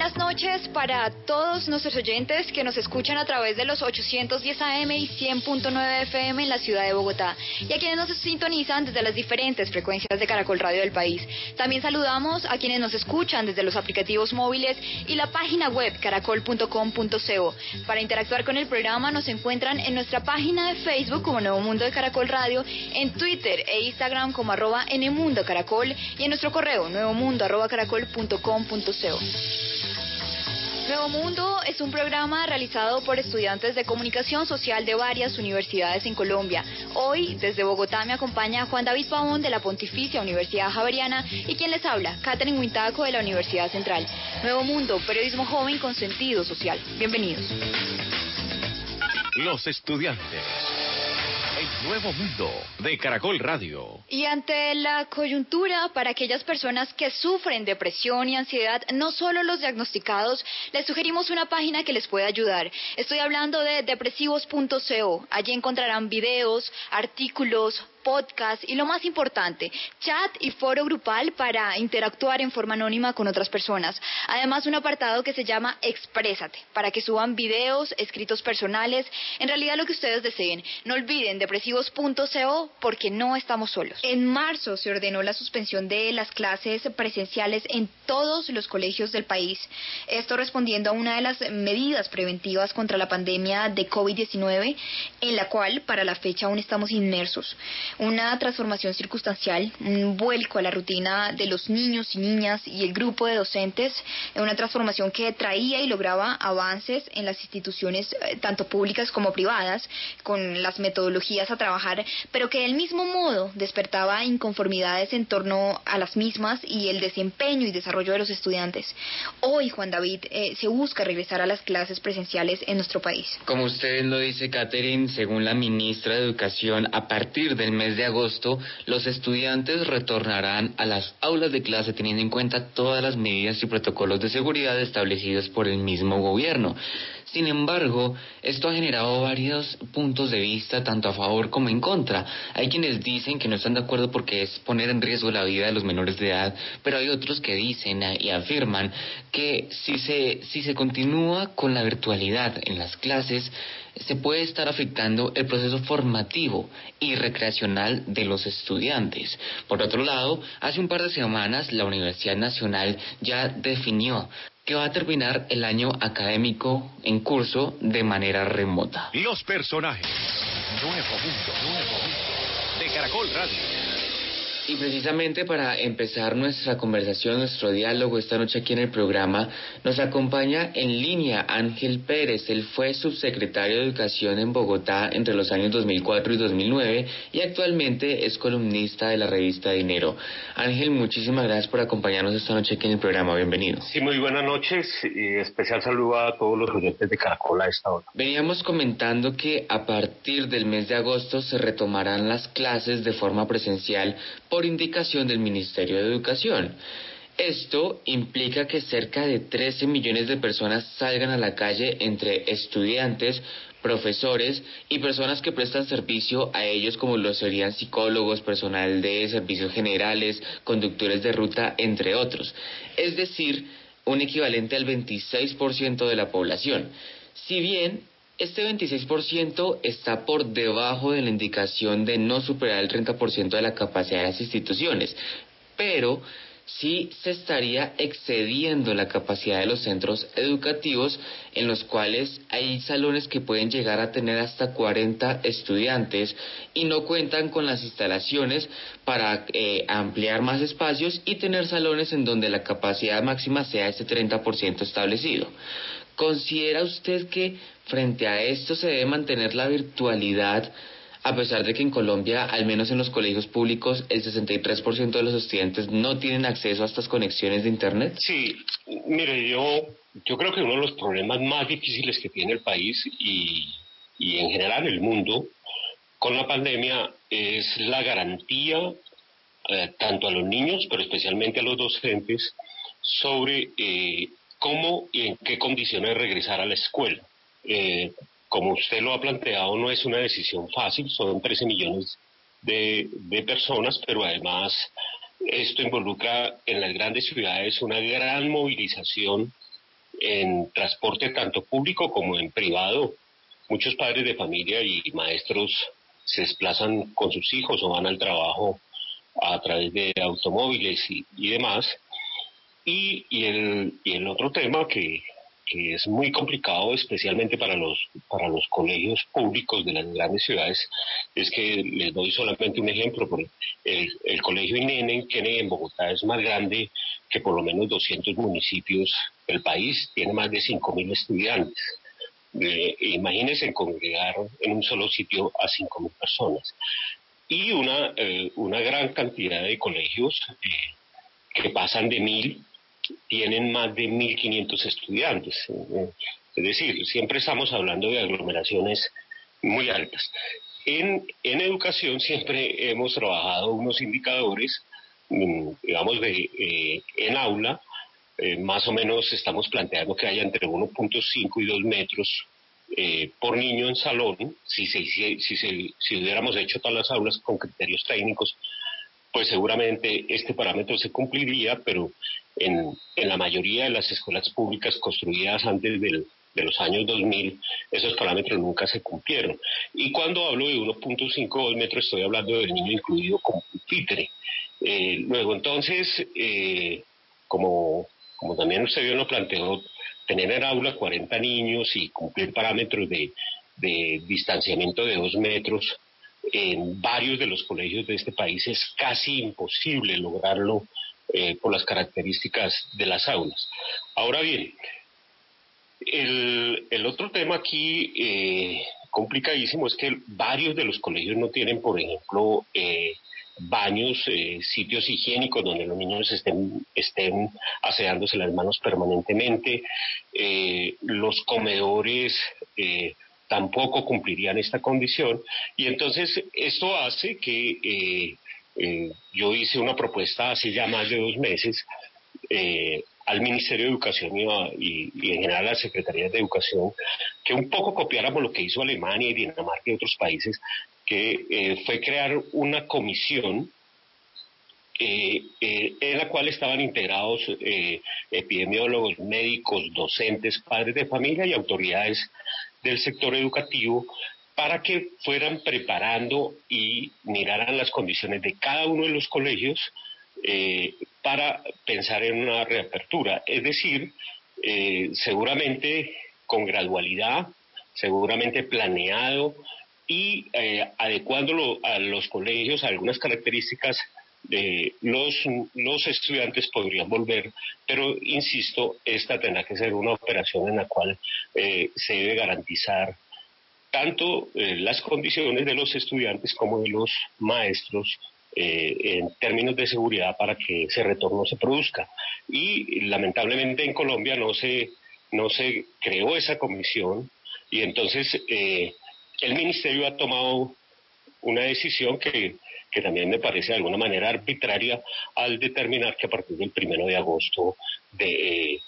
Buenas noches para todos nuestros oyentes que nos escuchan a través de los 810 AM y 100.9 FM en la ciudad de Bogotá y a quienes nos sintonizan desde las diferentes frecuencias de Caracol Radio del país. También saludamos a quienes nos escuchan desde los aplicativos móviles y la página web caracol.com.co. Para interactuar con el programa nos encuentran en nuestra página de Facebook como Nuevo Mundo de Caracol Radio, en Twitter e Instagram como arroba Nmundo Caracol y en nuestro correo nuevomundo arroba caracol.com.co. Nuevo Mundo es un programa realizado por estudiantes de comunicación social de varias universidades en Colombia. Hoy, desde Bogotá, me acompaña Juan David Pavón de la Pontificia Universidad Javeriana y quien les habla, Catherine Huintaco de la Universidad Central. Nuevo Mundo, periodismo joven con sentido social. Bienvenidos. Los estudiantes. Nuevo Mundo de Caracol Radio. Y ante la coyuntura, para aquellas personas que sufren depresión y ansiedad, no solo los diagnosticados, les sugerimos una página que les puede ayudar. Estoy hablando de depresivos.co. Allí encontrarán videos, artículos, podcast y lo más importante, chat y foro grupal para interactuar en forma anónima con otras personas. Además, un apartado que se llama Exprésate, para que suban videos, escritos personales, en realidad lo que ustedes deseen. No olviden depresivos.co porque no estamos solos. En marzo se ordenó la suspensión de las clases presenciales en todos los colegios del país. Esto respondiendo a una de las medidas preventivas contra la pandemia de COVID-19, en la cual para la fecha aún estamos inmersos una transformación circunstancial, un vuelco a la rutina de los niños y niñas y el grupo de docentes, una transformación que traía y lograba avances en las instituciones eh, tanto públicas como privadas, con las metodologías a trabajar, pero que del mismo modo despertaba inconformidades en torno a las mismas y el desempeño y desarrollo de los estudiantes. Hoy, Juan David, eh, se busca regresar a las clases presenciales en nuestro país. Como usted lo dice, Catherine, según la ministra de Educación, a partir del mes de agosto, los estudiantes retornarán a las aulas de clase teniendo en cuenta todas las medidas y protocolos de seguridad establecidos por el mismo gobierno. Sin embargo, esto ha generado varios puntos de vista, tanto a favor como en contra. Hay quienes dicen que no están de acuerdo porque es poner en riesgo la vida de los menores de edad, pero hay otros que dicen y afirman que si se, si se continúa con la virtualidad en las clases, se puede estar afectando el proceso formativo y recreacional de los estudiantes. Por otro lado, hace un par de semanas la Universidad Nacional ya definió que va a terminar el año académico en curso de manera remota. Los personajes. Nuevo Mundo. Nuevo Mundo. De Caracol Radio. Y precisamente para empezar nuestra conversación, nuestro diálogo esta noche aquí en el programa, nos acompaña en línea Ángel Pérez. Él fue subsecretario de Educación en Bogotá entre los años 2004 y 2009 y actualmente es columnista de la revista Dinero. Ángel, muchísimas gracias por acompañarnos esta noche aquí en el programa. Bienvenido. Sí, muy buenas noches y especial saludo a todos los oyentes de Caracol a esta hora. Veníamos comentando que a partir del mes de agosto se retomarán las clases de forma presencial por indicación del Ministerio de Educación. Esto implica que cerca de 13 millones de personas salgan a la calle entre estudiantes, profesores y personas que prestan servicio a ellos como lo serían psicólogos, personal de servicios generales, conductores de ruta, entre otros. Es decir, un equivalente al 26% de la población. Si bien este 26% está por debajo de la indicación de no superar el 30% de la capacidad de las instituciones, pero sí se estaría excediendo la capacidad de los centros educativos en los cuales hay salones que pueden llegar a tener hasta 40 estudiantes y no cuentan con las instalaciones para eh, ampliar más espacios y tener salones en donde la capacidad máxima sea ese 30% establecido. ¿Considera usted que frente a esto se debe mantener la virtualidad a pesar de que en Colombia, al menos en los colegios públicos, el 63% de los estudiantes no tienen acceso a estas conexiones de Internet? Sí, mire, yo, yo creo que uno de los problemas más difíciles que tiene el país y, en general el mundo con la pandemia es la garantía eh, tanto a los niños, pero especialmente a los docentes, sobre eh, cómo y en qué condiciones regresar a la escuela. Eh, como usted lo ha planteado, no es una decisión fácil, son 13 millones de, de personas, pero además esto involucra en las grandes ciudades una gran movilización en transporte tanto público como en privado. Muchos padres de familia y maestros se desplazan con sus hijos o van al trabajo a través de automóviles y, demás. Y, y, el, y el otro tema que, que es muy complicado, especialmente para los, para los colegios públicos de las grandes ciudades, es que les doy solamente un ejemplo. El, el colegio INEN en Bogotá es más grande que por lo menos 200 municipios del país, tiene más de 5.000 estudiantes. Eh, imagínense congregar en un solo sitio a 5.000 personas. Y una, eh, una gran cantidad de colegios eh, que pasan de 1.000 tienen más de 1.500 estudiantes. Es decir, siempre estamos hablando de aglomeraciones muy altas. En, en educación siempre hemos trabajado unos indicadores, mm, digamos, de en aula, eh, más o menos estamos planteando que haya entre 1.5 y 2 metros eh, por niño en salón, si, si, si, si, hubiéramos hecho todas las aulas con criterios técnicos, pues seguramente este parámetro se cumpliría, pero en, la mayoría de las escuelas públicas construidas antes del, de los años 2000, esos parámetros nunca se cumplieron. Y cuando hablo de 1.5 o 2 metros, estoy hablando del niño incluido como pupitre. Eh, luego, entonces, eh, como como también usted bien lo planteó, tener en aula 40 niños y cumplir parámetros de, distanciamiento de dos metros en varios de los colegios de este país es casi imposible lograrlo eh, por las características de las aulas. Ahora bien, el, otro tema aquí eh, complicadísimo es que varios de los colegios no tienen, por ejemplo, eh, baños, eh, sitios higiénicos donde los niños estén, estén aseándose las manos permanentemente. Los comedores tampoco cumplirían esta condición. Y entonces esto hace que yo hice una propuesta hace ya más de dos meses al Ministerio de Educación y, en general a las Secretarías de Educación, que un poco copiáramos lo que hizo Alemania y Dinamarca y otros países, que eh, fue crear una comisión eh, eh, en la cual estaban integrados epidemiólogos, médicos, docentes, padres de familia y autoridades del sector educativo para que fueran preparando y miraran las condiciones de cada uno de los colegios para pensar en una reapertura. Es decir, seguramente con gradualidad, seguramente planeado, y eh, adecuándolo a los colegios a algunas características de los, los estudiantes podrían volver, pero insisto, esta tendrá que ser una operación en la cual eh, se debe garantizar tanto eh, las condiciones de los estudiantes como de los maestros en términos de seguridad para que ese retorno se produzca. Y lamentablemente en Colombia no se, no se creó esa comisión y entonces el ministerio ha tomado una decisión que, también me parece de alguna manera arbitraria al determinar que a partir del primero de agosto de, eh,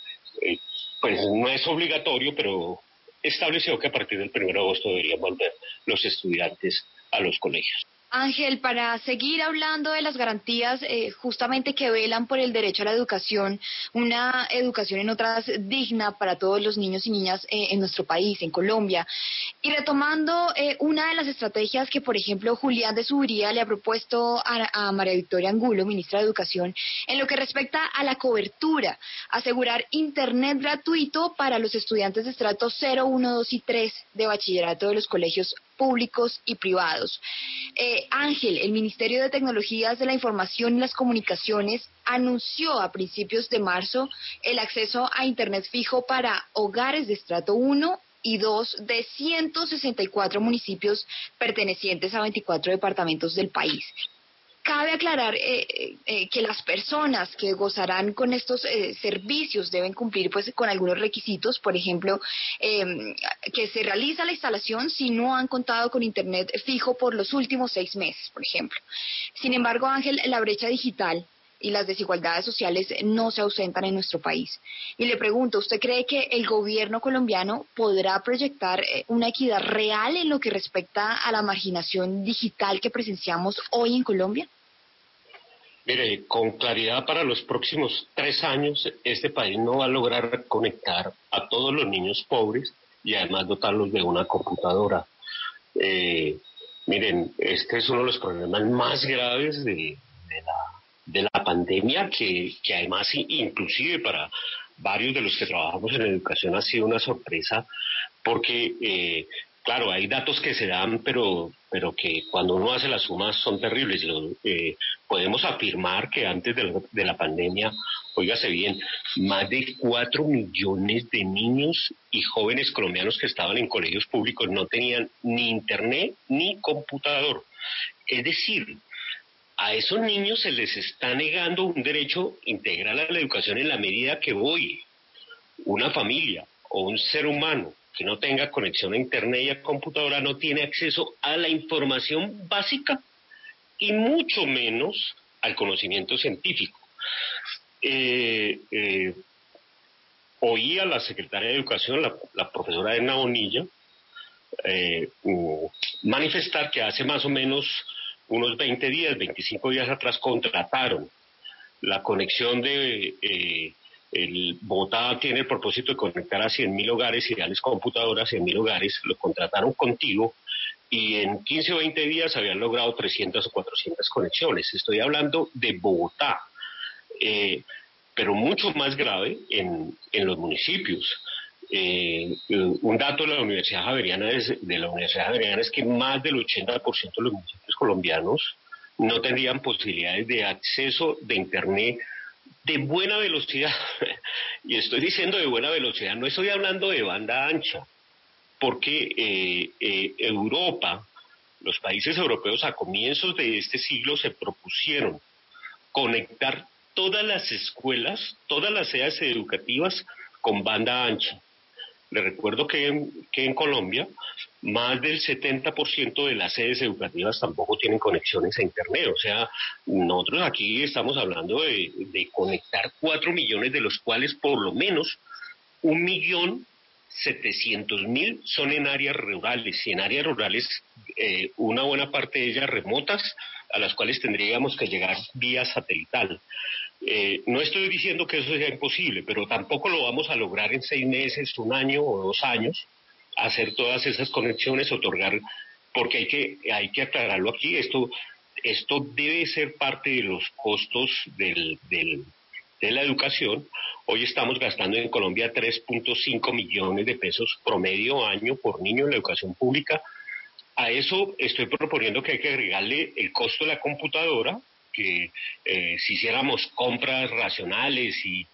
eh, pues no es obligatorio, pero estableció que a partir del primero de agosto deberían volver los estudiantes a los colegios. Ángel, para seguir hablando de las garantías eh, justamente que velan por el derecho a la educación, una educación en otras digna para todos los niños y niñas eh, en nuestro país, en Colombia. Y retomando eh, una de las estrategias que, por ejemplo, Julián de Subiría le ha propuesto a, María Victoria Angulo, ministra de Educación, en lo que respecta a la cobertura, asegurar Internet gratuito para los estudiantes de estrato 0, 1, 2 y 3 de bachillerato de los colegios públicos y privados. Eh, Ángel, el Ministerio de Tecnologías de la Información y las Comunicaciones anunció a principios de marzo el acceso a Internet fijo para hogares de estrato 1 y dos de 164 municipios pertenecientes a 24 departamentos del país. Cabe aclarar eh, eh, eh, que las personas que gozarán con estos servicios deben cumplir pues con algunos requisitos, por ejemplo, em, que se realiza la instalación si no han contado con internet fijo por los últimos seis meses, por ejemplo. Sin embargo, Ángel, la brecha digital y las desigualdades sociales no se ausentan en nuestro país. Y le pregunto, ¿usted cree que el gobierno colombiano podrá proyectar eh, una equidad real en lo que respecta a la marginación digital que presenciamos hoy en Colombia? Mire, con claridad para los próximos tres años, este país no va a lograr conectar a todos los niños pobres y además dotarlos de una computadora. Eh, miren, este es uno de los problemas más graves de la de la pandemia, que, que además inclusive para varios de los que trabajamos en educación ha sido una sorpresa, porque eh, claro, hay datos que se dan, pero, pero que cuando uno hace las sumas son terribles. Eh, podemos afirmar que antes de la, de la pandemia, oígase bien, más de cuatro millones de niños y jóvenes colombianos que estaban en colegios públicos no tenían ni internet ni computador. Es decir, a esos niños se les está negando un derecho integral a la educación en la medida que hoy una familia o un ser humano que no tenga conexión a internet y a computadora no tiene acceso a la información básica y mucho menos al conocimiento científico. Eh, eh, oí a la secretaria de Educación, la, profesora Edna Bonilla, eh, manifestar que hace más o menos unos 20 días, 25 días atrás, contrataron la conexión de... Eh, Bogotá tiene el propósito de conectar a 100.000 hogares, ideales computadoras, 100.000 hogares, lo contrataron contigo y en 15 o 20 días habían logrado 300 o 400 conexiones. Estoy hablando de Bogotá, eh, pero mucho más grave en, en los municipios. Eh, un dato de la Universidad Javeriana es, de la Universidad Javeriana es que más del 80% de los municipios colombianos no tendrían posibilidades de acceso de Internet de buena velocidad. y estoy diciendo de buena velocidad, no estoy hablando de banda ancha, porque eh, eh, Europa, los países europeos a comienzos de este siglo se propusieron conectar todas las escuelas, todas las sedes educativas con banda ancha. Le recuerdo que, que en Colombia más del 70% de las sedes educativas tampoco tienen conexiones a Internet. O sea, nosotros aquí estamos hablando de, conectar 4 millones, de los cuales por lo menos un millón setecientos mil son en áreas rurales y en áreas rurales eh, una buena parte de ellas remotas a las cuales tendríamos que llegar vía satelital. Eh, no estoy diciendo que eso sea imposible, pero tampoco lo vamos a lograr en seis meses, un año o dos años, hacer todas esas conexiones, otorgar, porque hay que, hay que aclararlo aquí, esto, esto debe ser parte de los costos del, del, de la educación. Hoy estamos gastando en Colombia 3.5 millones de pesos promedio año por niño en la educación pública. A eso estoy proponiendo que hay que agregarle el costo de la computadora, que eh, si hiciéramos compras racionales y,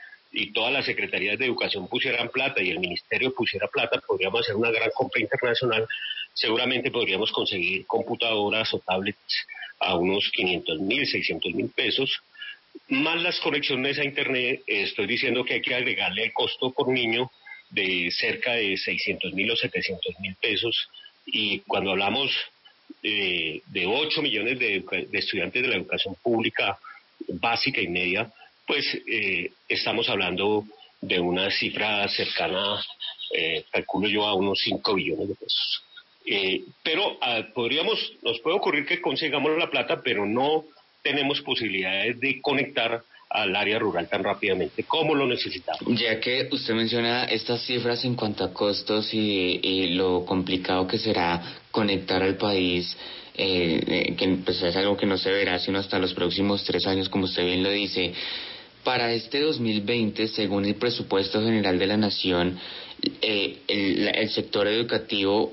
todas las secretarías de educación pusieran plata y el ministerio pusiera plata, podríamos hacer una gran compra internacional. Seguramente podríamos conseguir computadoras o tablets a unos 500 mil, 600 mil pesos. Más las conexiones a Internet, estoy diciendo que hay que agregarle el costo por niño de cerca de 600 mil o 700 mil pesos. Y cuando hablamos eh, de 8 millones de, estudiantes de la educación pública básica y media, pues eh, estamos hablando de una cifra cercana, eh, calculo yo, a unos 5 billones de pesos. pero ah, podríamos, nos puede ocurrir que consigamos la plata, pero no tenemos posibilidades de conectar al área rural tan rápidamente como lo necesitamos. Ya que usted menciona estas cifras en cuanto a costos y, lo complicado que será conectar al país, eh, eh, que pues, es algo que no se verá sino hasta los próximos tres años, como usted bien lo dice. Para este 2020, según el presupuesto general de la Nación, eh, el sector educativo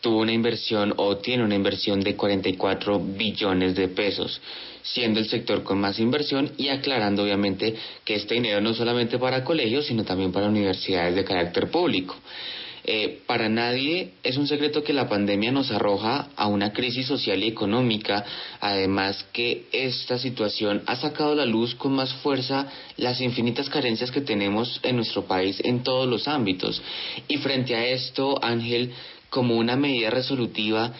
tuvo una inversión o tiene una inversión de 44 billones de pesos siendo el sector con más inversión y aclarando obviamente que este dinero no solamente para colegios, sino también para universidades de carácter público. Eh, para nadie es un secreto que la pandemia nos arroja a una crisis social y económica, además que esta situación ha sacado a la luz con más fuerza las infinitas carencias que tenemos en nuestro país en todos los ámbitos. Y frente a esto, Ángel, como una medida resolutiva,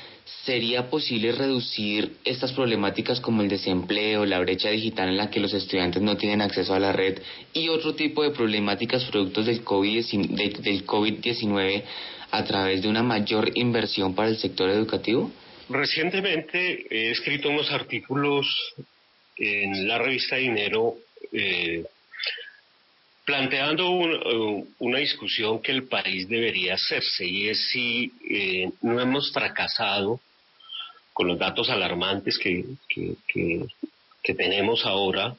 ¿sería posible reducir estas problemáticas como el desempleo, la brecha digital en la que los estudiantes no tienen acceso a la red y otro tipo de problemáticas productos del COVID-19 a través de una mayor inversión para el sector educativo? Recientemente he escrito unos artículos en la revista Dinero eh, planteando eh, una discusión que el país debería hacerse y es si eh, no hemos fracasado con los datos alarmantes que, tenemos ahora,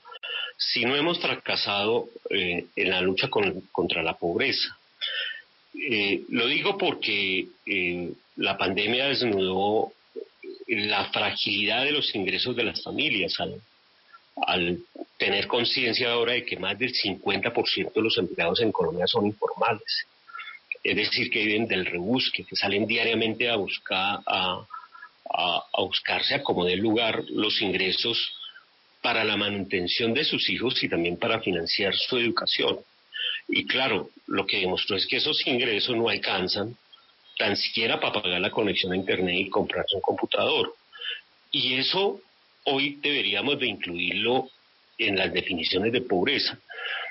si no hemos fracasado eh, en la lucha contra la pobreza. lo digo porque la pandemia desnudó la fragilidad de los ingresos de las familias al tener conciencia ahora de que más del 50% de los empleados en Colombia son informales. Es decir, que viven del rebusque, que salen diariamente a buscar, a, a, buscarse a como dé lugar los ingresos para la manutención de sus hijos y también para financiar su educación. Y claro, lo que demostró es que esos ingresos no alcanzan tan siquiera para pagar la conexión a Internet y comprarse un computador. Y eso hoy deberíamos de incluirlo en las definiciones de pobreza.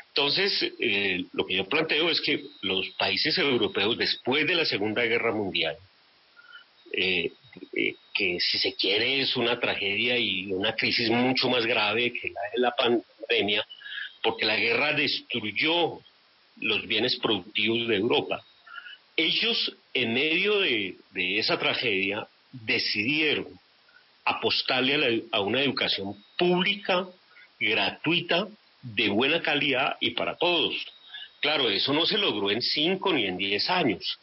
Entonces, eh, lo que yo planteo es que los países europeos, después de la Segunda Guerra Mundial, eh, eh, que si se quiere es una tragedia y una crisis mucho más grave que la de la pandemia, porque la guerra destruyó los bienes productivos de Europa. Ellos, en medio de esa tragedia, decidieron apostarle a, una educación pública, gratuita, de buena calidad y para todos. Claro, eso no se logró en cinco ni en diez años,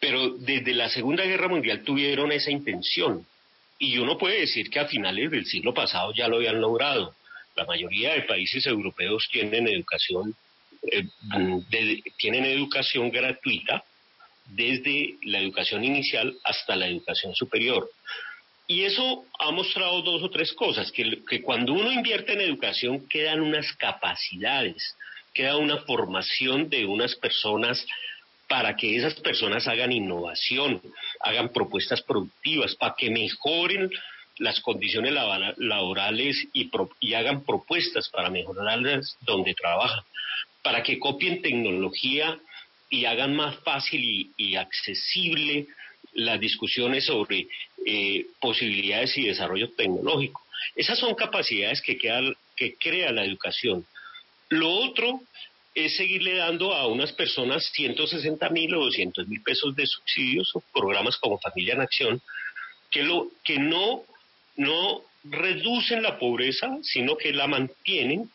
pero desde la Segunda Guerra Mundial tuvieron esa intención. Y uno puede decir que a finales del siglo pasado ya lo habían logrado. La mayoría de países europeos tienen educación, eh, tienen educación gratuita desde la educación inicial hasta la educación superior. Y eso ha mostrado dos o tres cosas, que, cuando uno invierte en educación quedan unas capacidades, queda una formación de unas personas para que esas personas hagan innovación, hagan propuestas productivas, para que mejoren las condiciones laborales y, y hagan propuestas para mejorarlas donde trabajan, para que copien tecnología y hagan más fácil y accesible las discusiones sobre eh, posibilidades y desarrollo tecnológico. Esas son capacidades que, crea la educación. Lo otro es seguirle dando a unas personas 160 mil o 200 mil pesos de subsidios o programas como Familia en Acción que, lo, que no, no reducen la pobreza, sino que la mantienen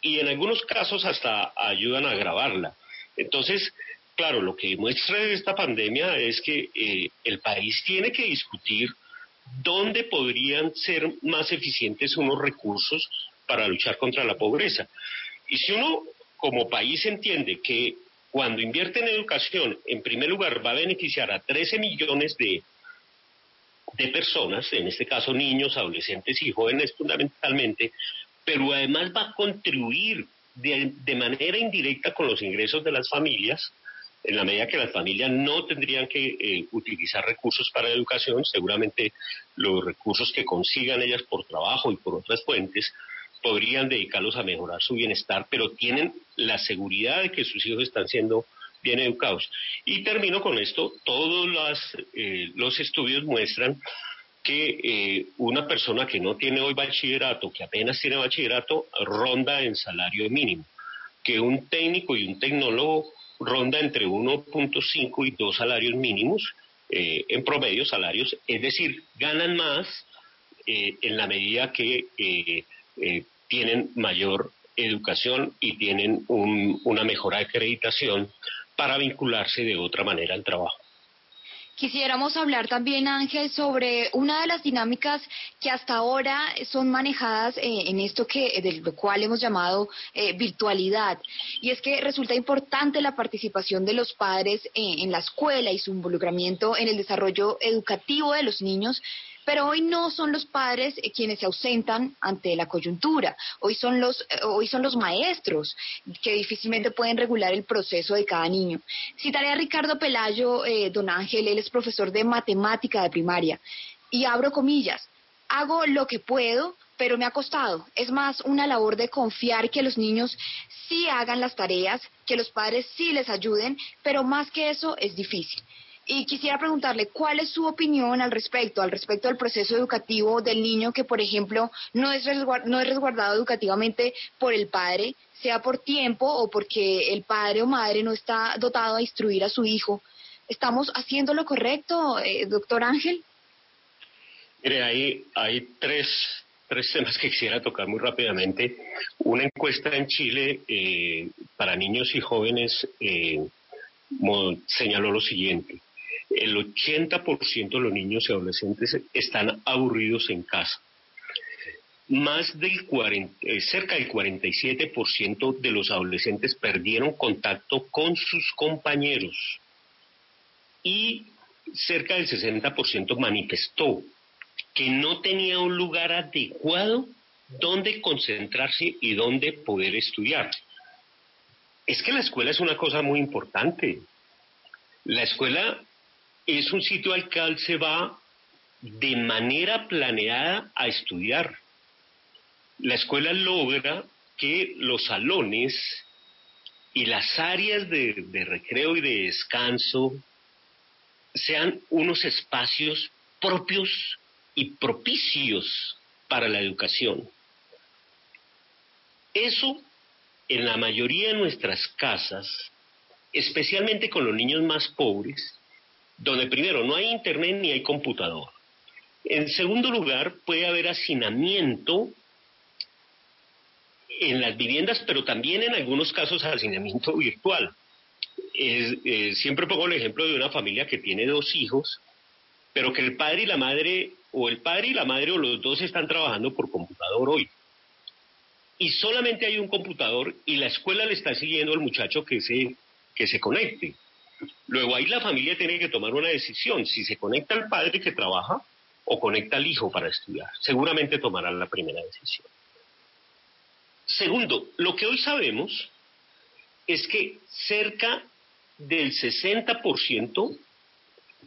y en algunos casos hasta ayudan a agravarla. Entonces, claro, lo que muestra esta pandemia es que eh, el país tiene que discutir dónde podrían ser más eficientes unos recursos para luchar contra la pobreza. Y si uno como país entiende que cuando invierte en educación, en primer lugar va a beneficiar a 13 millones de, personas, en este caso niños, adolescentes y jóvenes fundamentalmente, pero además va a contribuir de manera indirecta con los ingresos de las familias, en la medida que las familias no tendrían que eh, utilizar recursos para educación, seguramente los recursos que consigan ellas por trabajo y por otras fuentes podrían dedicarlos a mejorar su bienestar, pero tienen la seguridad de que sus hijos están siendo bien educados. Y termino con esto, todos eh, los estudios muestran que eh, una persona que no tiene hoy bachillerato, que apenas tiene bachillerato, ronda en salario mínimo, que un técnico y un tecnólogo ronda entre 1.5 y 2 salarios mínimos, eh, en promedio salarios, es decir, ganan más eh, en la medida que eh, tienen mayor educación y tienen una mejor acreditación para vincularse de otra manera al trabajo. Quisiéramos hablar también, Ángel, sobre una de las dinámicas que hasta ahora son manejadas eh, en esto que de lo cual hemos llamado eh, virtualidad. Y es que resulta importante la participación de los padres eh, en la escuela y su involucramiento en el desarrollo educativo de los niños pero hoy no son los padres eh, quienes se ausentan ante la coyuntura, hoy son los, eh, hoy son los maestros que difícilmente pueden regular el proceso de cada niño. Citaré a Ricardo Pelayo, eh, don Ángel, él es profesor de matemática de primaria, y abro comillas, hago lo que puedo, pero me ha costado. Es más una labor de confiar que los niños sí hagan las tareas, que los padres sí les ayuden, pero más que eso es difícil. Y quisiera preguntarle cuál es su opinión al respecto, al respecto del proceso educativo del niño que, por ejemplo, no es, no es resguardado educativamente por el padre, sea por tiempo o porque el padre o madre no está dotado a instruir a su hijo. ¿Estamos haciendo lo correcto, eh, doctor Ángel? Mire, hay, hay tres, tres temas que quisiera tocar muy rápidamente. Una encuesta en Chile eh, para niños y jóvenes eh, señaló lo siguiente el 80% de los niños y adolescentes están aburridos en casa. Más del 40, eh, cerca del 47% de los adolescentes perdieron contacto con sus compañeros y cerca del 60% manifestó que no tenía un lugar adecuado donde concentrarse y donde poder estudiar. Es que la escuela es una cosa muy importante. La escuela es un sitio al cual se va de manera planeada a estudiar. La escuela logra que los salones y las áreas de, recreo y de descanso sean unos espacios propios y propicios para la educación. Eso en la mayoría de nuestras casas, especialmente con los niños más pobres, donde primero no hay internet ni hay computador. En segundo lugar, puede haber hacinamiento en las viviendas, pero también en algunos casos hacinamiento virtual. Eh, siempre pongo el ejemplo de una familia que tiene dos hijos, pero que el padre y la madre, o el padre y la madre, o los dos están trabajando por computador hoy. Y solamente hay un computador y la escuela le está siguiendo al muchacho que se, que se conecte. Luego ahí la familia tiene que tomar una decisión, si se conecta al padre que trabaja o conecta al hijo para estudiar. Seguramente tomarán la primera decisión. Segundo, lo que hoy sabemos es que cerca del 60%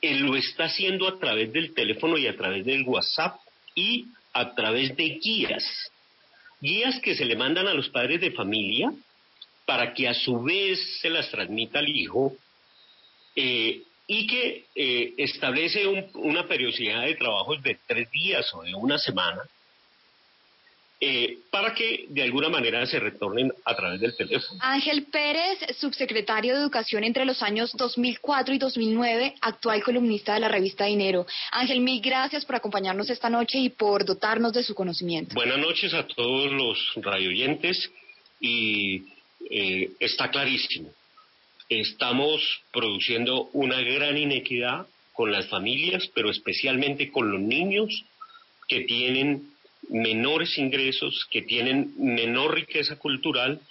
él lo está haciendo a través del teléfono y a través del WhatsApp y a través de guías. Guías que se le mandan a los padres de familia para que a su vez se las transmita al hijo eh, y que eh, establece una periodicidad de trabajos de tres días o de una semana eh, para que de alguna manera se retornen a través del teléfono. Ángel Pérez, subsecretario de Educación entre los años 2004 y 2009, actual columnista de la revista Dinero. Ángel, mil gracias por acompañarnos esta noche y por dotarnos de su conocimiento. Buenas noches a todos los radioyentes y está clarísimo estamos produciendo una gran inequidad con las familias, pero especialmente con los niños que tienen menores ingresos, que tienen menor riqueza cultural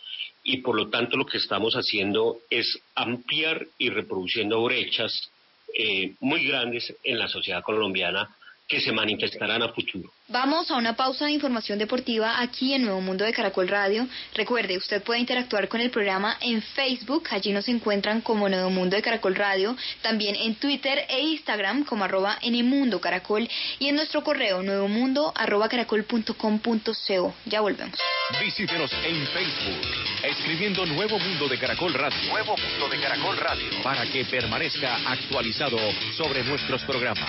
y por lo tanto lo que estamos haciendo es ampliar y reproduciendo brechas eh, muy grandes en la sociedad colombiana que se manifestarán a futuro. Vamos a una pausa de información deportiva aquí en Nuevo Mundo de Caracol Radio. Recuerde, usted puede interactuar con el programa en Facebook, allí nos encuentran como Nuevo Mundo de Caracol Radio, también en Twitter e Instagram como arroba Mundo Caracol y en nuestro correo nuevomundo arroba caracol.com.co. Ya volvemos. Visítenos en Facebook, escribiendo Nuevo Mundo de Caracol Radio. Nuevo Mundo de Caracol Radio. Para que permanezca actualizado sobre nuestros programas.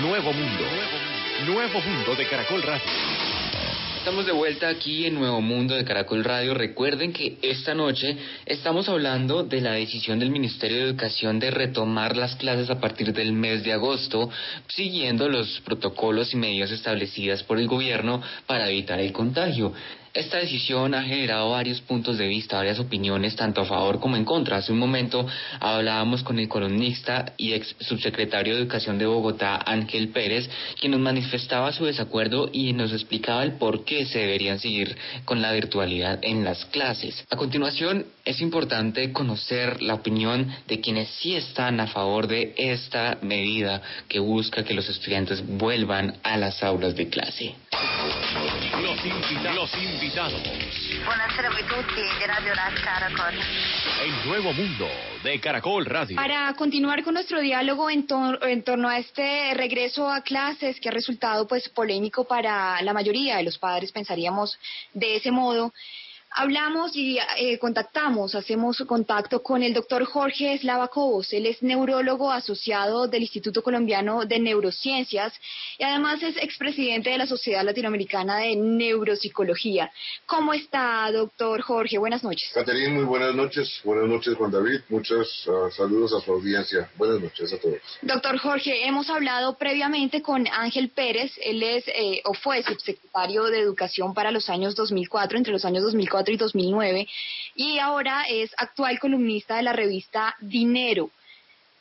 Nuevo Mundo. Nuevo Mundo de Caracol Radio. Estamos de vuelta aquí en Nuevo Mundo de Caracol Radio. Recuerden que esta noche estamos hablando de la decisión del Ministerio de Educación de retomar las clases a partir del mes de agosto, siguiendo los protocolos y medidas establecidas por el gobierno para evitar el contagio. Esta decisión ha generado varios puntos de vista, varias opiniones, tanto a favor como en contra. Hace un momento hablábamos con el columnista y ex subsecretario de Educación de Bogotá, Ángel Pérez, quien nos manifestaba su desacuerdo y nos explicaba el por qué se deberían seguir con la virtualidad en las clases. A continuación, es importante conocer la opinión de quienes sí están a favor de esta medida que busca que los estudiantes vuelvan a las aulas de clase. Los, invita- los invitados. Buonasera a tutti di Radio Caracol. El nuevo mundo de Caracol Radio. Para continuar con nuestro diálogo en, tor- en torno a este regreso a clases que ha resultado pues polémico para la mayoría de los padres, pensaríamos de ese modo. Hablamos y eh, contactamos, hacemos contacto con el doctor Jorge Eslava Cobos. Él es neurólogo asociado del Instituto Colombiano de Neurociencias y además es expresidente de la Sociedad Latinoamericana de Neuropsicología. ¿Cómo está, doctor Jorge? Buenas noches. Caterín, muy buenas noches. Buenas noches, Juan David. Muchos ah, saludos a su audiencia. Buenas noches a todos. Doctor Jorge, hemos hablado previamente con Ángel Pérez, él es eh, o fue subsecretario de Educación para los años 2004, entre los años 2004 y 2009, y ahora es actual columnista de la revista Dinero.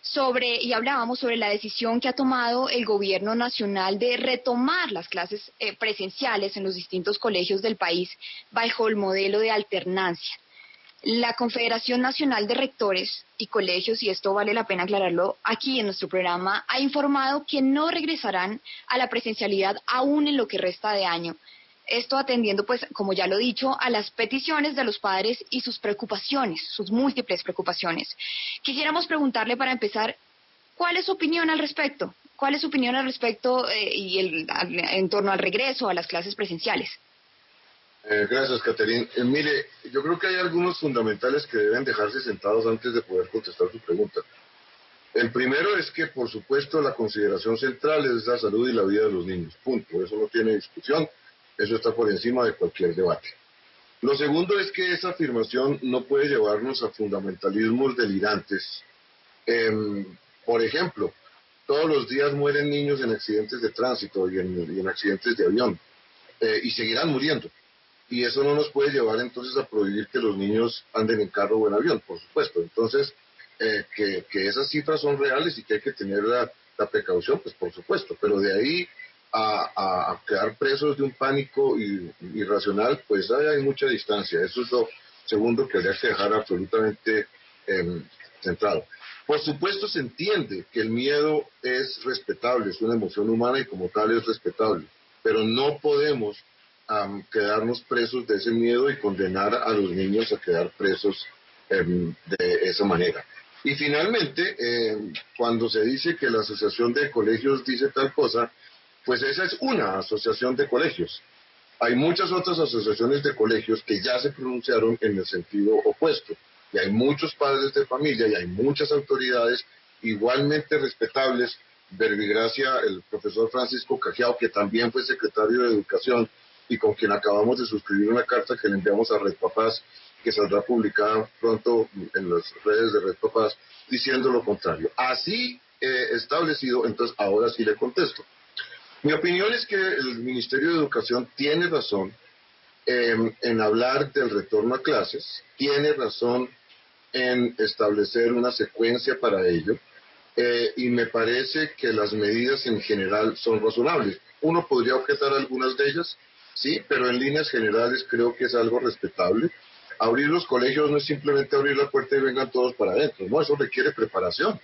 Sobre, y hablábamos sobre la decisión que ha tomado el gobierno nacional de retomar las clases eh, presenciales en los distintos colegios del país bajo el modelo de alternancia. La Confederación Nacional de Rectores y Colegios, y esto vale la pena aclararlo aquí en nuestro programa, ha informado que no regresarán a la presencialidad aún en lo que resta de año. Esto atendiendo, pues, como ya lo he dicho, a las peticiones de los padres y sus preocupaciones, sus múltiples preocupaciones. Quisiéramos preguntarle para empezar, ¿cuál es su opinión al respecto? ¿Cuál es su opinión al respecto eh, y el- en torno al regreso a las clases presenciales? Eh, gracias, Caterín. Eh, mire, yo creo que hay algunos fundamentales que deben dejarse sentados antes de poder contestar su pregunta. El primero es que, por supuesto, la consideración central es la salud y la vida de los niños. Punto. Eso no tiene discusión. Eso está por encima de cualquier debate. Lo segundo es que esa afirmación no puede llevarnos a fundamentalismos delirantes. Em, por ejemplo, todos los días mueren niños en accidentes de tránsito y en, y en accidentes de avión. Eh, y seguirán muriendo. Y eso no nos puede llevar entonces a prohibir que los niños anden en carro o en avión, por supuesto. Entonces, eh, que, esas cifras son reales y que hay que tener la precaución, pues por supuesto. Pero de ahí a, a- quedar presos de un pánico irracional, pues hay mucha distancia. Eso es lo segundo que habría que dejar absolutamente em, centrado. Por supuesto se entiende que el miedo es respetable, es una emoción humana y como tal es respetable, pero no podemos am, quedarnos presos de ese miedo y condenar a los niños a quedar presos em, de esa manera. Y finalmente, em, cuando se dice que la Asociación de Colegios dice tal cosa, pues esa es una asociación de colegios. Hay muchas otras asociaciones de colegios que ya se pronunciaron en el sentido opuesto. Y hay muchos padres de familia y hay muchas autoridades igualmente respetables. Verbigracia, el profesor Francisco Cajiao, que también fue secretario de Educación y con quien acabamos de suscribir una carta que le enviamos a Red Papás, que saldrá publicada pronto en las redes de Red Papás, diciendo lo contrario. Así eh, establecido, entonces ahora sí le contesto. Mi opinión es que el Ministerio de Educación tiene razón eh, en hablar del retorno a clases, tiene razón en establecer una secuencia para ello, eh, y me parece que las medidas en general son razonables. Uno podría objetar algunas de ellas, sí, pero en líneas generales creo que es algo respetable. Abrir los colegios no es simplemente abrir la puerta y vengan todos para adentro, no, eso requiere preparación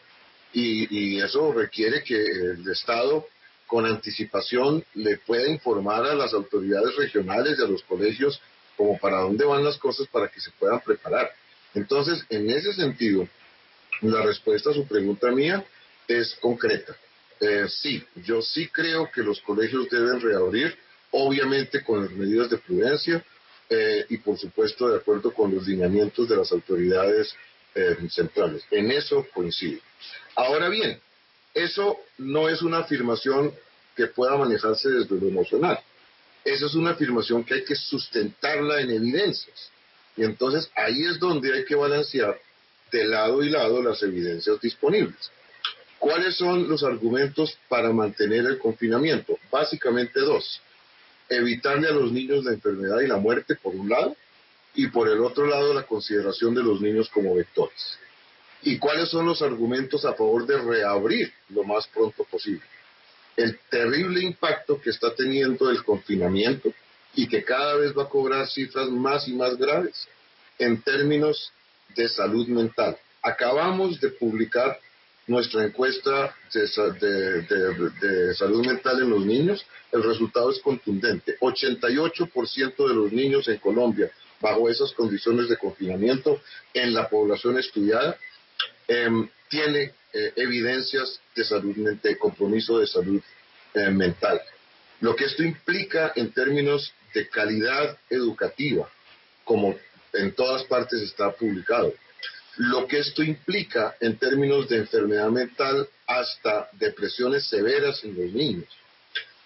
y eso requiere que el Estado con anticipación le pueda informar a las autoridades regionales y a los colegios como para dónde van las cosas para que se puedan preparar. Entonces, en ese sentido, la respuesta a su pregunta mía es concreta. Eh, sí, yo sí creo que los colegios deben reabrir, obviamente con las medidas de prudencia eh, y por supuesto de acuerdo con los lineamientos de las autoridades eh, centrales. En eso coincido. Ahora bien, eso no es una afirmación que pueda manejarse desde lo emocional. Esa es una afirmación que hay que sustentarla en evidencias. Y entonces ahí es donde hay que balancear de lado y lado las evidencias disponibles. ¿Cuáles son los argumentos para mantener el confinamiento? Básicamente dos. evitarle a los niños la enfermedad y la muerte, por un lado, y por el otro lado la consideración de los niños como vectores. ¿Y cuáles son los argumentos a favor de reabrir lo más pronto posible? El terrible impacto que está teniendo el confinamiento y que cada vez va a cobrar cifras más y más graves en términos de salud mental. Acabamos de publicar nuestra encuesta de, salud mental en los niños, el resultado es contundente. 88% de los niños en Colombia, bajo esas condiciones de confinamiento, en la población estudiada, em, tiene eh, evidencias de salud compromiso de salud eh, mental. Lo que esto implica en términos de calidad educativa, como en todas partes está publicado lo que esto implica en términos de enfermedad mental hasta depresiones severas en los niños,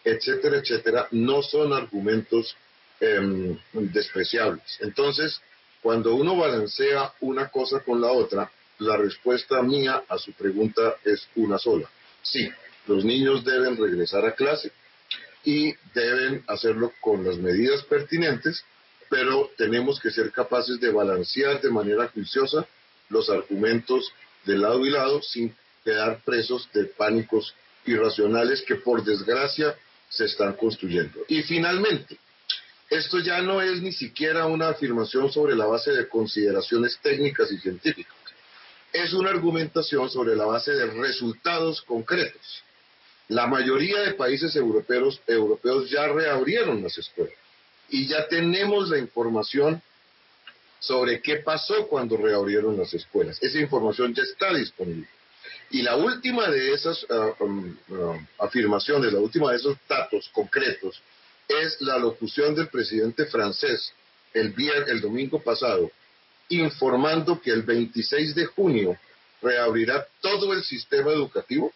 etcétera, etcétera, no son argumentos em, despreciables. Entonces, cuando uno balancea una cosa con la otra, la respuesta mía a su pregunta es una sola. Sí, los niños deben regresar a clase y deben hacerlo con las medidas pertinentes, pero tenemos que ser capaces de balancear de manera juiciosa los argumentos de lado y lado sin quedar presos de pánicos irracionales que por desgracia se están construyendo. Y finalmente, esto ya no es ni siquiera una afirmación sobre la base de consideraciones técnicas y científicas. Es una argumentación sobre la base de resultados concretos. La mayoría de países europeos, europeos ya reabrieron las escuelas y ya tenemos la información sobre qué pasó cuando reabrieron las escuelas. Esa información ya está disponible. Y la última de esas ah, um, ah, afirmaciones, la última de esos datos concretos, es la locución del presidente francés el, viernes, el domingo pasado, informando que el 26 de junio reabrirá todo el sistema educativo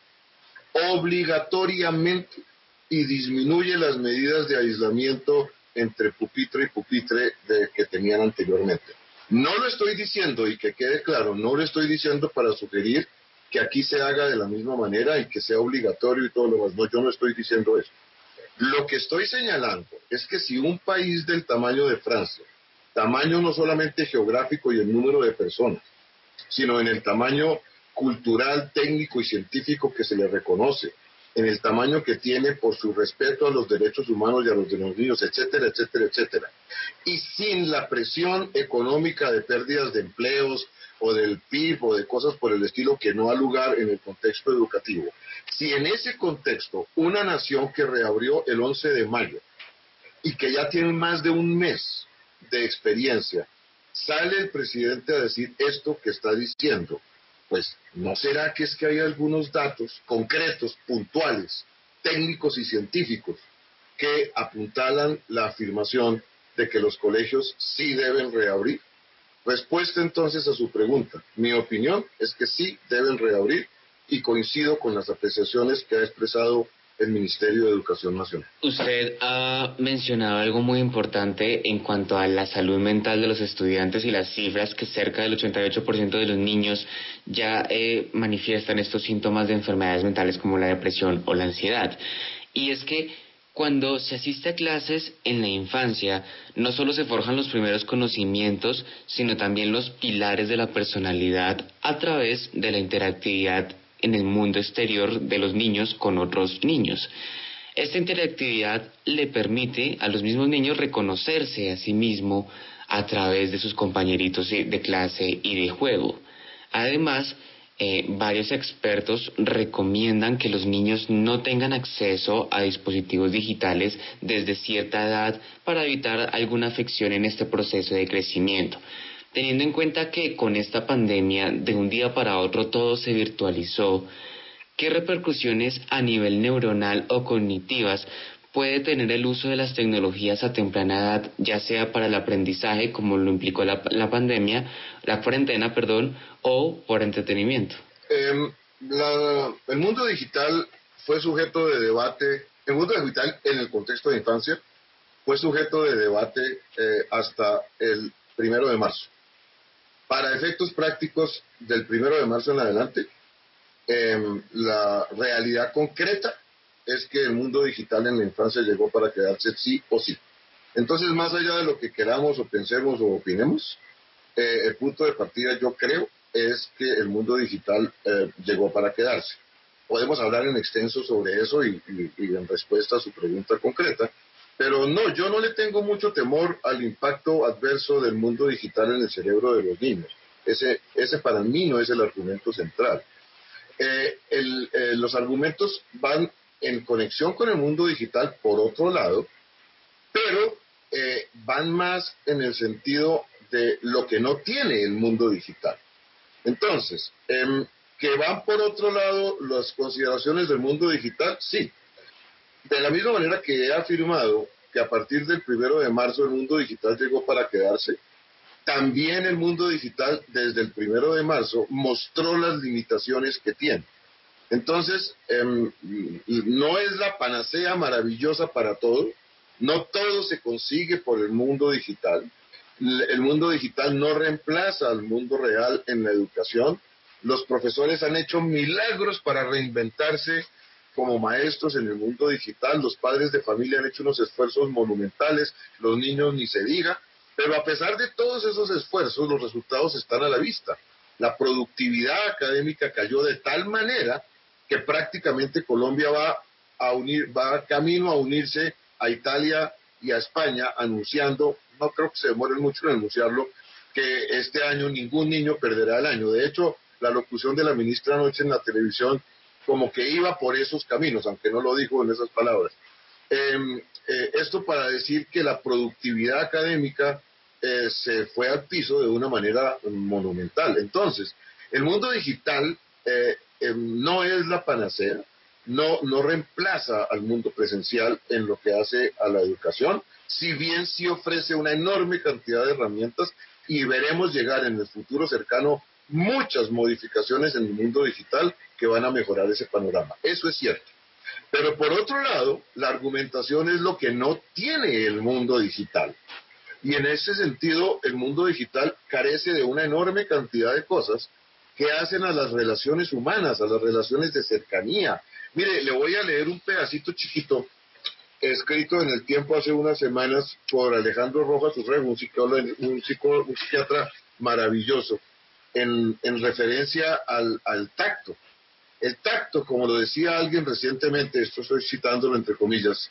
obligatoriamente y disminuye las medidas de aislamiento entre pupitre y pupitre de, que tenían anteriormente. No lo estoy diciendo, y que quede claro, no lo estoy diciendo para sugerir que aquí se haga de la misma manera y que sea obligatorio y todo lo demás. No, yo no estoy diciendo eso. Lo que estoy señalando es que si un país del tamaño de Francia, tamaño no solamente geográfico y el número de personas, sino en el tamaño cultural, técnico y científico que se le reconoce, en el tamaño que tiene por su respeto a los derechos humanos y a los de los niños, etcétera, etcétera, etcétera. Y sin la presión económica de pérdidas de empleos o del PIB o de cosas por el estilo que no ha lugar en el contexto educativo. Si en ese contexto una nación que reabrió el 11 de mayo y que ya tiene más de un mes de experiencia, sale el presidente a decir esto que está diciendo, pues ¿no será que es que hay algunos datos concretos, puntuales, técnicos y científicos que apuntalan la afirmación de que los colegios sí deben reabrir? Respuesta entonces a su pregunta. Mi opinión es que sí deben reabrir y coincido con las apreciaciones que ha expresado el Ministerio de Educación Nacional. Usted ha mencionado algo muy importante en cuanto a la salud mental de los estudiantes y las cifras que cerca del 88% de los niños ya eh, manifiestan estos síntomas de enfermedades mentales como la depresión o la ansiedad. Y es que cuando se asiste a clases en la infancia, no solo se forjan los primeros conocimientos, sino también los pilares de la personalidad a través de la interactividad en el mundo exterior de los niños con otros niños. Esta interactividad le permite a los mismos niños reconocerse a sí mismo a través de sus compañeritos de clase y de juego. Además, eh, varios expertos recomiendan que los niños no tengan acceso a dispositivos digitales desde cierta edad para evitar alguna afección en este proceso de crecimiento teniendo en cuenta que con esta pandemia de un día para otro todo se virtualizó, ¿qué repercusiones a nivel neuronal o cognitivas puede tener el uso de las tecnologías a temprana edad, ya sea para el aprendizaje, como lo implicó la, pandemia, la cuarentena, perdón, o por entretenimiento? Em, el mundo digital fue sujeto de debate, el mundo digital en el contexto de infancia fue sujeto de debate eh, hasta el primero de marzo. Para efectos prácticos del primero de marzo en adelante, em, la realidad concreta es que el mundo digital en la infancia llegó para quedarse sí o sí. Entonces, más allá de lo que queramos o pensemos o opinemos, eh, el punto de partida yo creo es que el mundo digital eh, llegó para quedarse. Podemos hablar en extenso sobre eso y, en respuesta a su pregunta concreta, pero no, yo no le tengo mucho temor al impacto adverso del mundo digital en el cerebro de los niños. Ese, ese para mí no es el argumento central. Eh, los argumentos van en conexión con el mundo digital por otro lado, pero eh, van más en el sentido de lo que no tiene el mundo digital. Entonces, em, que van por otro lado las consideraciones del mundo digital, sí. De la misma manera que he afirmado que a partir del primero de marzo el mundo digital llegó para quedarse, también el mundo digital desde el primero de marzo mostró las limitaciones que tiene. Entonces, em, no es la panacea maravillosa para todo, no todo se consigue por el mundo digital. El mundo digital no reemplaza al mundo real en la educación. Los profesores han hecho milagros para reinventarse como maestros en el mundo digital. Los padres de familia han hecho unos esfuerzos monumentales, los niños ni se diga. Pero a pesar de todos esos esfuerzos, los resultados están a la vista. La productividad académica cayó de tal manera que prácticamente Colombia va a unir, va camino a unirse a Italia y a España anunciando, no creo que se demoren mucho en anunciarlo, que este año ningún niño perderá el año. De hecho, la locución de la ministra anoche en la televisión como que iba por esos caminos, aunque no lo dijo en esas palabras. Em, eh, esto para decir que la productividad académica eh, se fue al piso de una manera monumental. Entonces, el mundo digital eh, em, no es la panacea, no, no reemplaza al mundo presencial en lo que hace a la educación, si bien sí ofrece una enorme cantidad de herramientas y veremos llegar en el futuro cercano muchas modificaciones en el mundo digital que van a mejorar ese panorama. Eso es cierto. Pero por otro lado, la argumentación es lo que no tiene el mundo digital. Y en ese sentido, el mundo digital carece de una enorme cantidad de cosas que hacen a las relaciones humanas, a las relaciones de cercanía, Mire, le voy a leer un pedacito chiquito escrito en el tiempo hace unas semanas por Alejandro Rojas Urrego, un, un, psiquiatra maravilloso, en, referencia al, al, tacto. El tacto, como lo decía alguien recientemente, esto estoy citándolo entre comillas,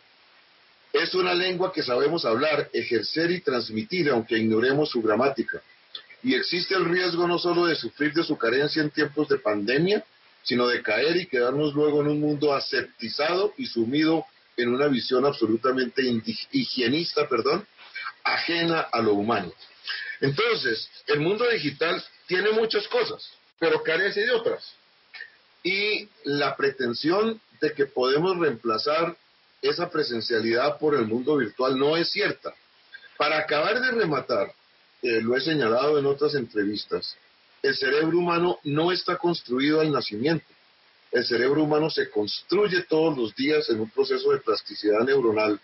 es una lengua que sabemos hablar, ejercer y transmitir, aunque ignoremos su gramática. Y existe el riesgo no solo de sufrir de su carencia en tiempos de pandemia, sino de caer y quedarnos luego en un mundo aseptizado y sumido en una visión absolutamente higienista, perdón, ajena a lo humano. Entonces, el mundo digital tiene muchas cosas, pero carece de otras. Y la pretensión de que podemos reemplazar esa presencialidad por el mundo virtual no es cierta. Para acabar de rematar, eh, lo he señalado en otras entrevistas, el cerebro humano no está construido al nacimiento. El cerebro humano se construye todos los días en un proceso de plasticidad neuronal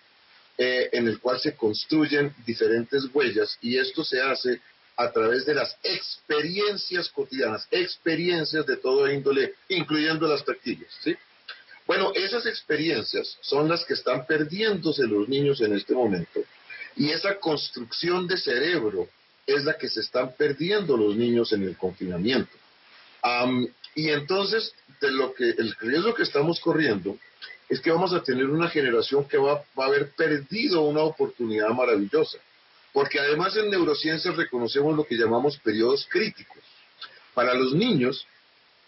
eh, en el cual se construyen diferentes huellas y esto se hace a través de las experiencias cotidianas, experiencias de todo índole, incluyendo las tactiles. ¿sí? Bueno, esas experiencias son las que están perdiéndose los niños en este momento y esa construcción de cerebro es la que se están perdiendo los niños en el confinamiento. y entonces, de lo que el riesgo que estamos corriendo es que vamos a tener una generación que va, va a haber perdido una oportunidad maravillosa. Porque además en neurociencias reconocemos lo que llamamos periodos críticos. Para los niños,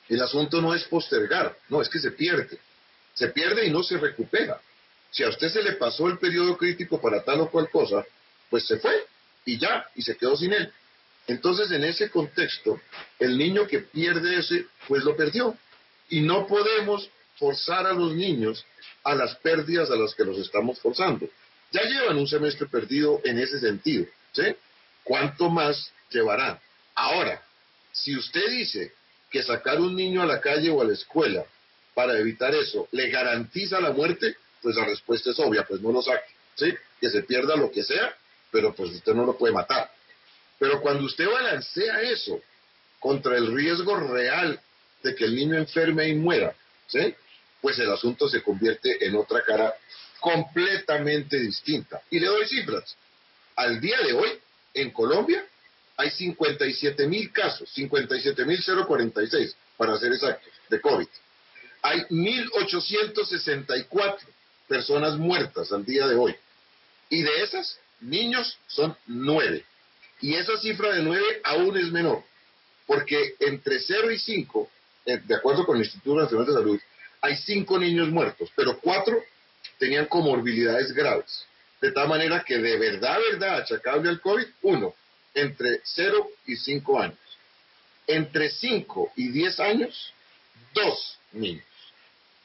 el asunto no es postergar, no, es que se pierde. Se pierde y no se recupera. Si a usted se le pasó el periodo crítico para tal o cual cosa, pues se fue y ya, y se quedó sin él. Entonces, en ese contexto, el niño que pierde ese, pues lo perdió. Y no podemos forzar a los niños a las pérdidas a las que los estamos forzando. Ya llevan un semestre perdido en ese sentido, ¿sí? ¿Cuánto más llevarán? Ahora, si usted dice que sacar un niño a la calle o a la escuela para evitar eso le garantiza la muerte, pues la respuesta es obvia, pues no lo saque, ¿sí? Que se pierda lo que sea pero pues usted no lo puede matar. Pero cuando usted balancea eso contra el riesgo real de que el niño enferme y muera, ¿sí? pues el asunto se convierte en otra cara completamente distinta. Y le doy cifras. Al día de hoy, en Colombia, hay 57 mil casos, 57 mil 046, para ser exactos, de COVID. Hay 1.864 personas muertas al día de hoy. Y de esas, niños son 9. Y esa cifra de 9 aún es menor, porque entre 0 y 5, eh, de acuerdo con el Instituto Nacional de Salud, hay 5 niños muertos, pero 4 tenían comorbilidades graves. De tal manera que de verdad, verdad, achacable al COVID, uno, entre 0 y 5 años. Entre 5 y 10 años, dos niños.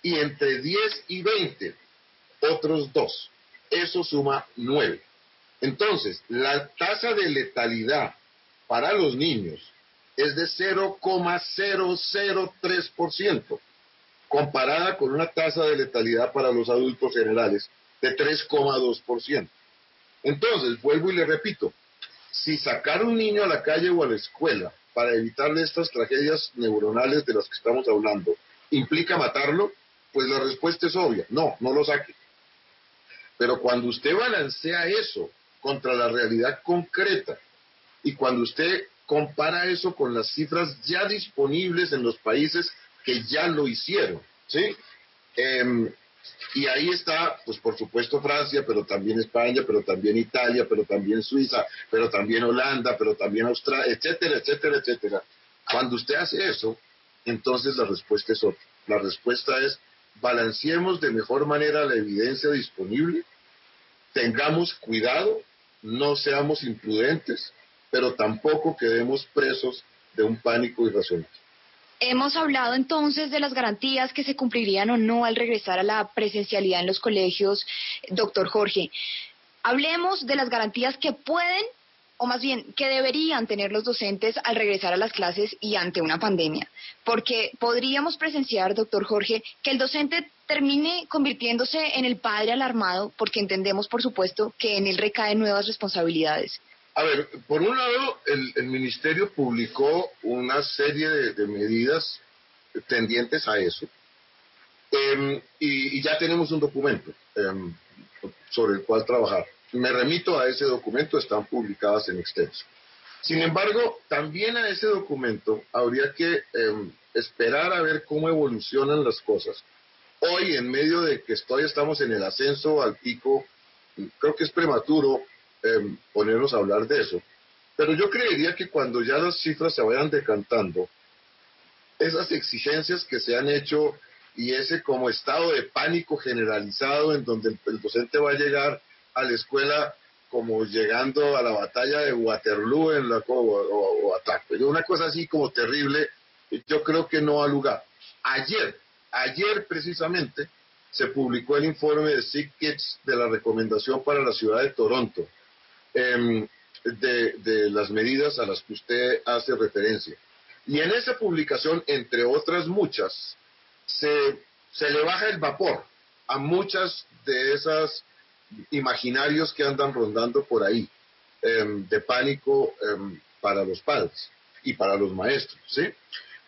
Y entre 10 y 20, otros dos. Eso suma 9. Entonces, la tasa de letalidad para los niños es de 0,003%, comparada con una tasa de letalidad para los adultos generales de 3,2%. Entonces, vuelvo y le repito, si sacar un niño a la calle o a la escuela para evitarle estas tragedias neuronales de las que estamos hablando implica matarlo, pues la respuesta es obvia, no, no lo saque. Pero cuando usted balancea eso contra la realidad concreta y cuando usted compara eso con las cifras ya disponibles en los países que ya lo hicieron, ¿sí? Em, y ahí está, pues por supuesto Francia, pero también España, pero también Italia, pero también Suiza, pero también Holanda, pero también Australia, etcétera, etcétera, etcétera. Cuando usted hace eso, entonces la respuesta es otra. La respuesta es balanceemos de mejor manera la evidencia disponible, tengamos cuidado, no seamos imprudentes, pero tampoco quedemos presos de un pánico irracional. Hemos hablado entonces de las garantías que se cumplirían o no al regresar a la presencialidad en los colegios, doctor Jorge. Hablemos de las garantías que pueden o más bien que deberían tener los docentes al regresar a las clases y ante una pandemia. Porque podríamos presenciar, doctor Jorge, que el docente termine convirtiéndose en el padre alarmado porque entendemos, por supuesto, que en él recaen nuevas responsabilidades. A ver, por un lado, el, ministerio publicó una serie de, medidas tendientes a eso. Em, y, ya tenemos un documento em, sobre el cual trabajar. Me remito a ese documento, están publicadas en extenso. Sin embargo, también a ese documento habría que em, esperar a ver cómo evolucionan las cosas. Hoy, en medio de que estoy, estamos en el ascenso al pico, creo que es prematuro Em, ponernos a hablar de eso. Pero yo creería que cuando ya las cifras se vayan decantando, esas exigencias que se han hecho y ese como estado de pánico generalizado en donde el, docente va a llegar a la escuela como llegando a la batalla de Waterloo en la, o, o, Una cosa así como terrible, yo creo que no ha lugar. Ayer, ayer precisamente, se publicó el informe de Sick Kids de la recomendación para la ciudad de Toronto. Em, de, las medidas a las que usted hace referencia. Y en esa publicación, entre otras muchas, se, se le baja el vapor a muchas de esas imaginarios que andan rondando por ahí, em, de pánico em, para los padres y para los maestros, ¿sí?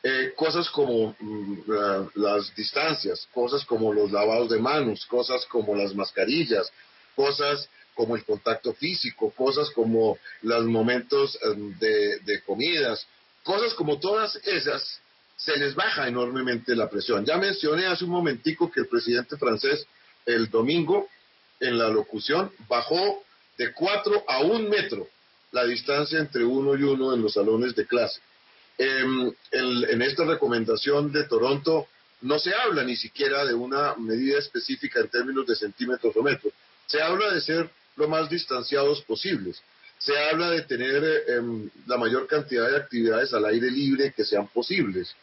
Eh, cosas como mm, las distancias, cosas como los lavados de manos, cosas como las mascarillas, cosas como el contacto físico, cosas como los momentos em, de, comidas, cosas como todas esas, se les baja enormemente la presión. Ya mencioné hace un momentico que el presidente francés el domingo en la locución bajó de cuatro a un metro la distancia entre uno y uno en los salones de clase. Em, en, en, esta recomendación de Toronto no se habla ni siquiera de una medida específica en términos de centímetros o metros. Se habla de ser lo más distanciados posibles. Se habla de tener em, la mayor cantidad de actividades al aire libre que sean posibles.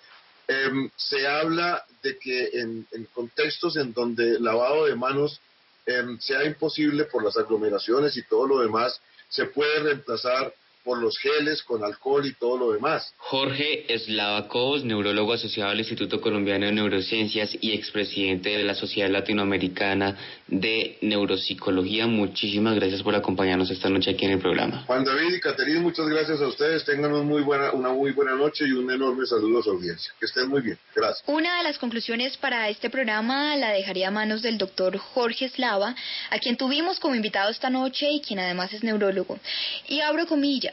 Em, se habla de que en, contextos en donde lavado de manos em, sea imposible por las aglomeraciones y todo lo demás, se puede reemplazar por los geles con alcohol y todo lo demás. Jorge Eslavacos, neurólogo asociado al Instituto Colombiano de Neurociencias y expresidente de la Sociedad Latinoamericana de Neuropsicología, muchísimas gracias por acompañarnos esta noche aquí en el programa. Juan David y Caterina, muchas gracias a ustedes. Tengan una muy buena, una muy buena noche y un enorme saludo a su audiencia. Que estén muy bien. Gracias. Una de las conclusiones para este programa la dejaría a manos del doctor Jorge Slava, a quien tuvimos como invitado esta noche y quien además es neurólogo. Y abro comillas.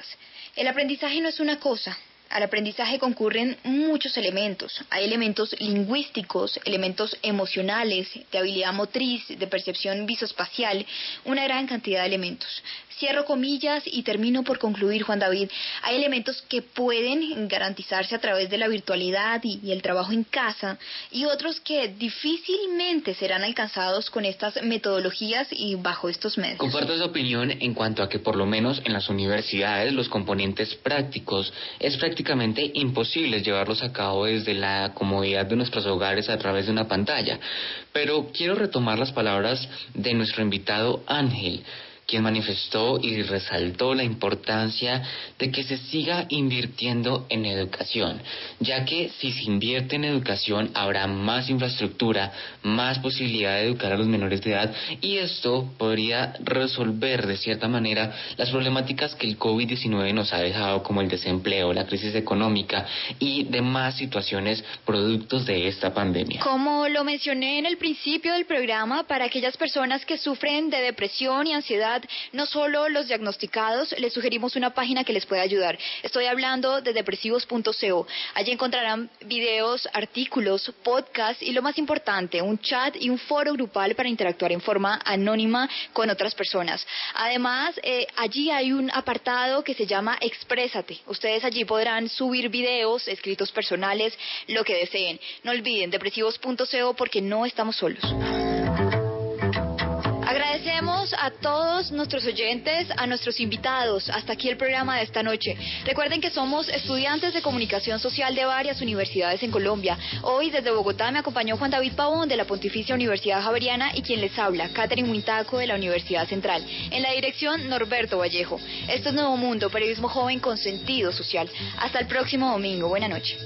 El aprendizaje no es una cosa, al aprendizaje concurren muchos elementos. Hay elementos lingüísticos, elementos emocionales, de habilidad motriz, de percepción visoespacial, una gran cantidad de elementos. Cierro comillas y termino por concluir, Juan David. Hay elementos que pueden garantizarse a través de la virtualidad y, el trabajo en casa y otros que difícilmente serán alcanzados con estas metodologías y bajo estos medios. Comparto esa opinión en cuanto a que por lo menos en las universidades los componentes prácticos es prácticamente imposible llevarlos a cabo desde la comodidad de nuestros hogares a través de una pantalla. Pero quiero retomar las palabras de nuestro invitado Ángel quien manifestó y resaltó la importancia de que se siga invirtiendo en educación, ya que si se invierte en educación habrá más infraestructura, más posibilidad de educar a los menores de edad y esto podría resolver de cierta manera las problemáticas que el COVID-19 nos ha dejado como el desempleo, la crisis económica y demás situaciones productos de esta pandemia. Como lo mencioné en el principio del programa, para aquellas personas que sufren de depresión y ansiedad, no solo los diagnosticados, les sugerimos una página que les puede ayudar. Estoy hablando de depresivos.co. Allí encontrarán videos, artículos, podcasts y lo más importante, un chat y un foro grupal para interactuar en forma anónima con otras personas. Además, eh, allí hay un apartado que se llama Exprésate. Ustedes allí podrán subir videos, escritos personales, lo que deseen. No olviden depresivos.co porque no estamos solos. A todos nuestros oyentes, a nuestros invitados. Hasta aquí el programa de esta noche. Recuerden que somos estudiantes de comunicación social de varias universidades en Colombia. Hoy desde Bogotá me acompañó Juan David Pavón de la Pontificia Universidad Javeriana y quien les habla, Catherine Huintaco de la Universidad Central. En la dirección, Norberto Vallejo. Esto es Nuevo Mundo, periodismo joven con sentido social. Hasta el próximo domingo. Buenas noches.